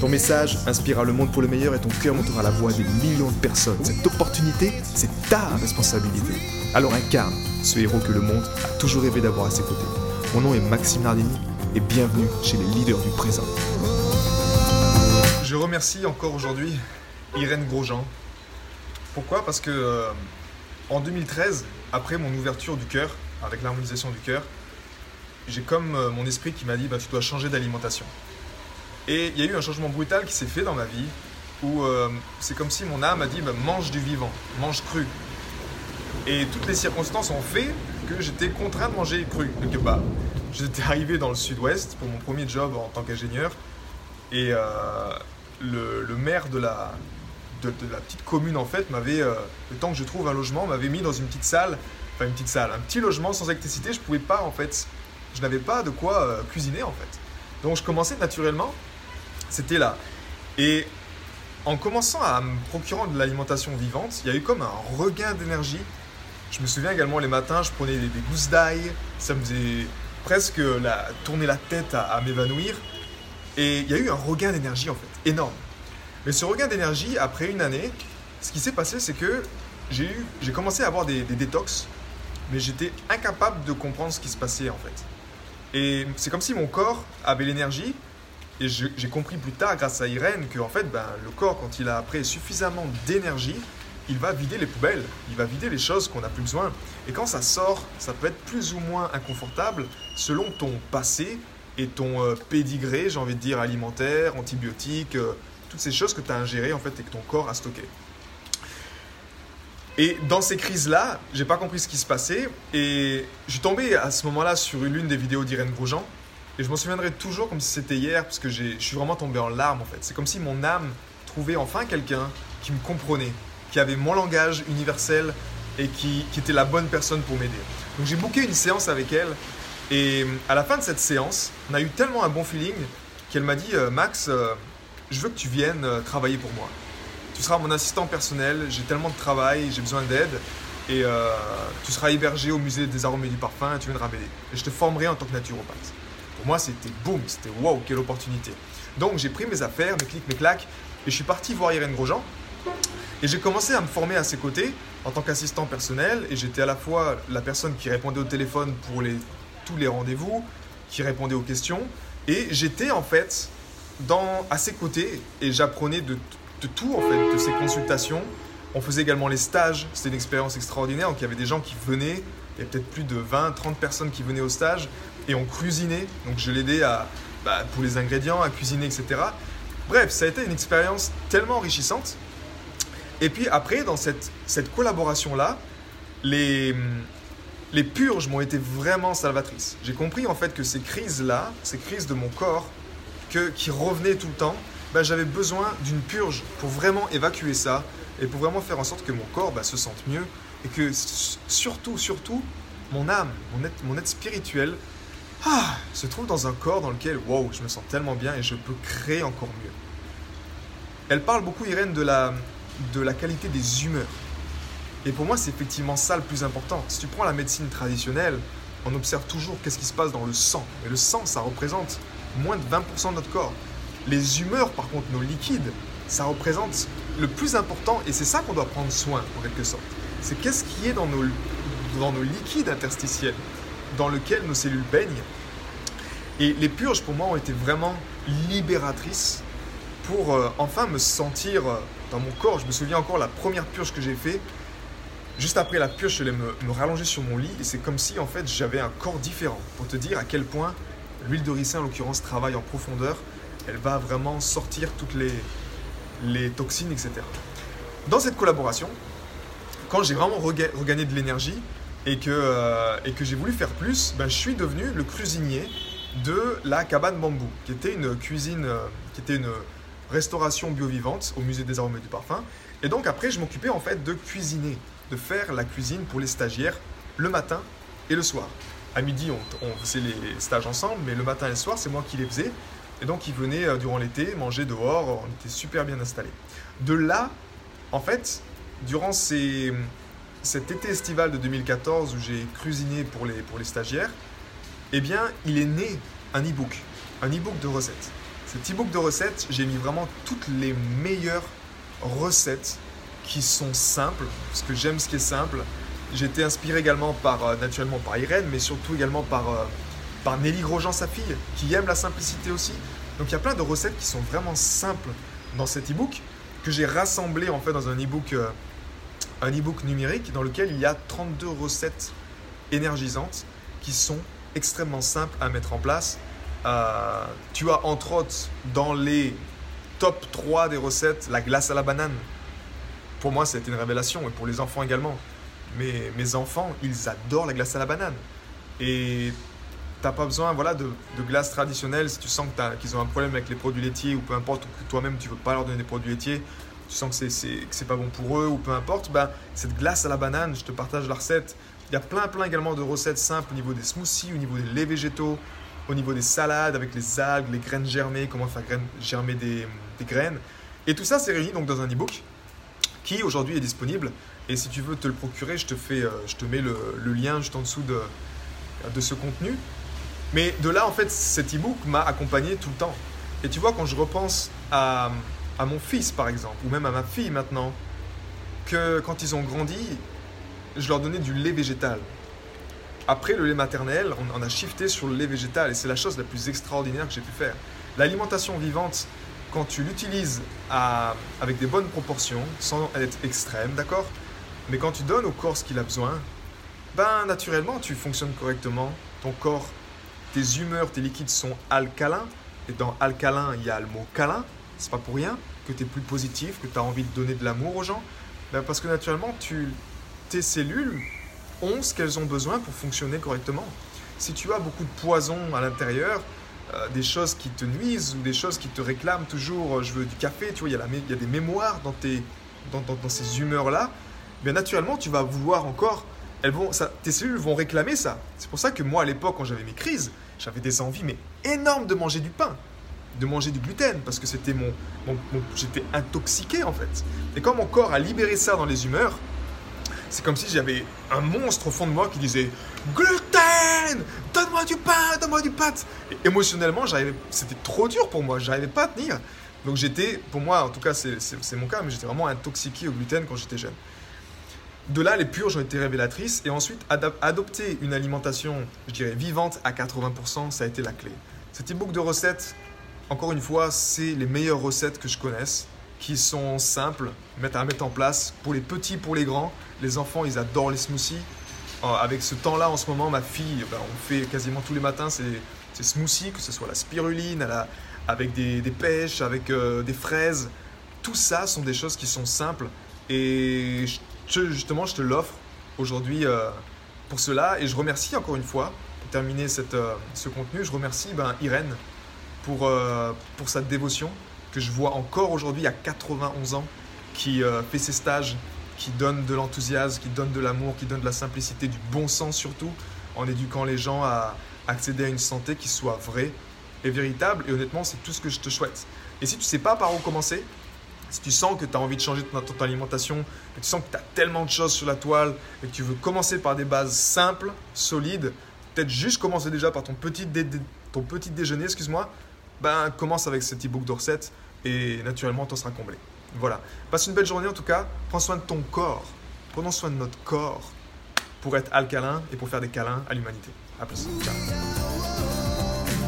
Ton message inspirera le monde pour le meilleur et ton cœur montera la voix des millions de personnes. Cette opportunité, c'est ta responsabilité. Alors incarne ce héros que le monde a toujours rêvé d'avoir à ses côtés. Mon nom est Maxime Nardini et bienvenue chez les leaders du présent. Je remercie encore aujourd'hui Irène Grosjean. Pourquoi? Parce que euh, en 2013, après mon ouverture du cœur, avec l'harmonisation du cœur, j'ai comme euh, mon esprit qui m'a dit bah, tu dois changer d'alimentation. Et il y a eu un changement brutal qui s'est fait dans ma vie où euh, c'est comme si mon âme a dit bah, mange du vivant, mange cru. Et toutes les circonstances ont fait que j'étais contraint de manger cru. Donc bah, j'étais arrivé dans le sud-ouest pour mon premier job en tant qu'ingénieur et euh, le, maire de la, de, la petite commune en fait m'avait, euh, le temps que je trouve un logement, m'avait mis dans une petite salle, enfin une petite salle, un petit logement sans électricité. Je pouvais pas en fait, je n'avais pas de quoi cuisiner en fait. Donc je commençais naturellement c'était là. Et en commençant à me procurant de l'alimentation vivante, il y a eu comme un regain d'énergie. Je me souviens également les matins, je prenais des, gousses d'ail, ça me faisait presque la, tourner la tête à, m'évanouir. Et il y a eu un regain d'énergie en fait, énorme. Mais ce regain d'énergie, après une année, ce qui s'est passé, c'est que j'ai j'ai commencé à avoir des, des détox, mais j'étais incapable de comprendre ce qui se passait en fait. Et c'est comme si mon corps avait l'énergie, et j'ai compris plus tard, grâce à Irène, que en fait, ben, le corps, quand il a après suffisamment d'énergie, il va vider les poubelles, il va vider les choses qu'on n'a plus besoin. Et quand ça sort, ça peut être plus ou moins inconfortable selon ton passé et ton euh, pédigré, j'ai envie de dire, alimentaire, antibiotiques, euh, toutes ces choses que tu as ingérées en fait et que ton corps a stocké. Et dans ces crises-là, j'ai pas compris ce qui se passait et je suis tombé à ce moment-là sur l'une des vidéos d'Irène Grosjean et je m'en souviendrai toujours comme si c'était hier, parce que je suis vraiment tombé en larmes en fait. C'est comme si mon âme trouvait enfin quelqu'un qui me comprenait, qui avait mon langage universel et qui, était la bonne personne pour m'aider. Donc j'ai booké une séance avec elle et à la fin de cette séance, on a eu tellement un bon feeling qu'elle m'a dit euh, Max, euh, je veux que tu viennes euh, travailler pour moi. Tu seras mon assistant personnel, j'ai tellement de travail, j'ai besoin d'aide et tu seras hébergé au musée des arômes et du parfum et tu viendras m'aider. Et je te formerai en tant que naturopathe. Moi, c'était boum, c'était waouh, quelle opportunité. Donc j'ai pris mes affaires, mes clics, mes claques, et je suis parti voir Irène Grosjean. Et j'ai commencé à me former à ses côtés en tant qu'assistant personnel. Et j'étais à la fois la personne qui répondait au téléphone pour tous les rendez-vous, qui répondait aux questions. Et j'étais en fait dans, à ses côtés et j'apprenais de, de, tout en fait, de ses consultations. On faisait également les stages. C'était une expérience extraordinaire. Donc il y avait des gens qui venaient. Il y avait peut-être plus de 20, 30 personnes qui venaient au stage et on cuisinait. Donc je l'aidais à, bah, pour les ingrédients, à cuisiner, etc. Bref, ça a été une expérience tellement enrichissante. Et puis après, dans cette, cette collaboration-là, les, les purges m'ont été vraiment salvatrices. J'ai compris en fait que ces crises-là, ces crises de mon corps, que, qui revenaient tout le temps, bah, j'avais besoin d'une purge pour vraiment évacuer ça et pour vraiment faire en sorte que mon corps bah, se sente mieux et que surtout, surtout, mon âme, mon être, mon être spirituel ah, se trouve dans un corps dans lequel, wow, je me sens tellement bien et je peux créer encore mieux. Elle parle beaucoup, Irène, de la, de la qualité des humeurs. Et pour moi, c'est effectivement ça le plus important. Si tu prends la médecine traditionnelle, on observe toujours qu'est-ce qui se passe dans le sang. Et le sang, ça représente moins de 20% de notre corps. Les humeurs, par contre, nos liquides, ça représente le plus important et c'est ça qu'on doit prendre soin, en quelque sorte. C'est qu'est-ce qui est dans nos, dans nos liquides interstitiels dans lequel nos cellules baignent. Et les purges, pour moi, ont été vraiment libératrices pour euh, enfin me sentir euh, dans mon corps. Je me souviens encore la première purge que j'ai fait. Juste après la purge, je allais me, rallonger sur mon lit et c'est comme si en fait j'avais un corps différent. Pour te dire à quel point l'huile de ricin, en l'occurrence, travaille en profondeur. Elle va vraiment sortir toutes les, les toxines, etc. Dans cette collaboration, quand j'ai vraiment regagné de l'énergie, et que, euh, que j'ai voulu faire plus, ben, je suis devenu le cuisinier de la cabane bambou, qui était une cuisine, euh, qui était une, restauration bio-vivante au musée des arômes et du parfum. Et donc après, je m'occupais en fait de cuisiner, de faire la cuisine pour les stagiaires le matin et le soir. À midi, on, on faisait les stages ensemble, mais le matin et le soir, c'est moi qui les faisais. Et donc, ils venaient euh, durant l'été manger dehors, on était super bien installés. De là, en fait, durant ces, cet été estival de 2014 où j'ai cuisiné pour les, pour les stagiaires, eh bien, il est né un e-book, un e-book de recettes. Cet e-book de recettes, j'ai mis vraiment toutes les meilleures recettes qui sont simples, parce que j'aime ce qui est simple. J'ai été inspiré également par, euh, naturellement par Irène, mais surtout également par, euh, par Nelly Grosjean, sa fille, qui aime la simplicité aussi. Donc il y a plein de recettes qui sont vraiment simples dans cet e-book, que j'ai rassemblé en fait dans un e-book euh, un e-book numérique dans lequel il y a 32 recettes énergisantes qui sont extrêmement simples à mettre en place. Euh, tu as entre autres dans les top 3 des recettes la glace à la banane. Pour moi, c'était une révélation et pour les enfants également. Mais mes enfants, ils adorent la glace à la banane. Et t'as pas besoin voilà, de, glace traditionnelle si tu sens qu'ils ont un problème avec les produits laitiers ou peu importe, ou que toi-même tu veux pas leur donner des produits laitiers tu sens que c'est, pas bon pour eux ou peu importe, ben, cette glace à la banane, je te partage la recette. Il y a plein plein également de recettes simples au niveau des smoothies, au niveau des laits végétaux, au niveau des salades avec les algues, les graines germées, comment faire germer des, des graines. Et tout ça c'est réuni donc dans un e-book qui aujourd'hui est disponible. Et si tu veux te le procurer, je te, fais, euh, je te mets le, le lien juste en dessous de, de ce contenu. Mais de là, en fait, cet e-book m'a accompagné tout le temps. Et tu vois, quand je repense à, à mon fils par exemple, ou même à ma fille maintenant, que quand ils ont grandi, je leur donnais du lait végétal. Après le lait maternel, on, a shifté sur le lait végétal et c'est la chose la plus extraordinaire que j'ai pu faire. L'alimentation vivante, quand tu l'utilises avec des bonnes proportions, sans être extrême, d'accord Mais quand tu donnes au corps ce qu'il a besoin, ben naturellement tu fonctionnes correctement. Ton corps, tes humeurs, tes liquides sont alcalins. Et dans alcalin, il y a le mot câlin c'est pas pour rien que tu es plus positif, que tu as envie de donner de l'amour aux gens. Ben parce que naturellement, tu, tes cellules ont ce qu'elles ont besoin pour fonctionner correctement. Si tu as beaucoup de poison à l'intérieur, euh, des choses qui te nuisent ou des choses qui te réclament toujours, euh, je veux du café, tu vois, il y, a des mémoires dans, tes, dans, ces humeurs-là, bien naturellement, tu vas vouloir encore, elles vont, ça, tes cellules vont réclamer ça. C'est pour ça que moi, à l'époque, quand j'avais mes crises, j'avais des envies mais énormes de manger du pain de manger du gluten parce que c'était mon, j'étais intoxiqué en fait. Et quand mon corps a libéré ça dans les humeurs, c'est comme si j'avais un monstre au fond de moi qui disait gluten, donne-moi du pain, donne-moi du pâte. Et émotionnellement, c'était trop dur pour moi, j'arrivais pas à tenir. Donc j'étais, pour moi, en tout cas c'est mon cas, mais j'étais vraiment intoxiqué au gluten quand j'étais jeune. De là, les purges ont été révélatrices et ensuite adopter une alimentation, je dirais, vivante à 80%, ça a été la clé. Cet e-book de recettes, encore une fois, c'est les meilleures recettes que je connaisse, qui sont simples à mettre en place pour les petits, pour les grands. Les enfants, ils adorent les smoothies. Euh, avec ce temps-là, en ce moment, ma fille, ben, on fait quasiment tous les matins ces, smoothies, que ce soit la spiruline, avec des, pêches, avec euh, des fraises. Tout ça sont des choses qui sont simples. Et justement, je te l'offre aujourd'hui euh, pour cela. Et je remercie encore une fois, pour terminer ce contenu, je remercie ben, Irène pour, euh, pour sa dévotion, que je vois encore aujourd'hui à 91 ans, qui euh, fait ses stages, qui donne de l'enthousiasme, qui donne de l'amour, qui donne de la simplicité, du bon sens surtout, en éduquant les gens à accéder à une santé qui soit vraie et véritable. Et honnêtement, c'est tout ce que je te souhaite. Et si tu ne sais pas par où commencer, si tu sens que tu as envie de changer ton, ton alimentation, que tu sens que tu as tellement de choses sur la toile et que tu veux commencer par des bases simples, solides, peut-être juste commencer déjà par ton petit, ton petit déjeuner, excuse-moi, ben, commence avec cet e-book d'Orset et naturellement, tu seras comblé. Voilà. Passe une belle journée en tout cas. Prends soin de ton corps. Prenons soin de notre corps pour être alcalin et pour faire des câlins à l'humanité. A plus. Ciao.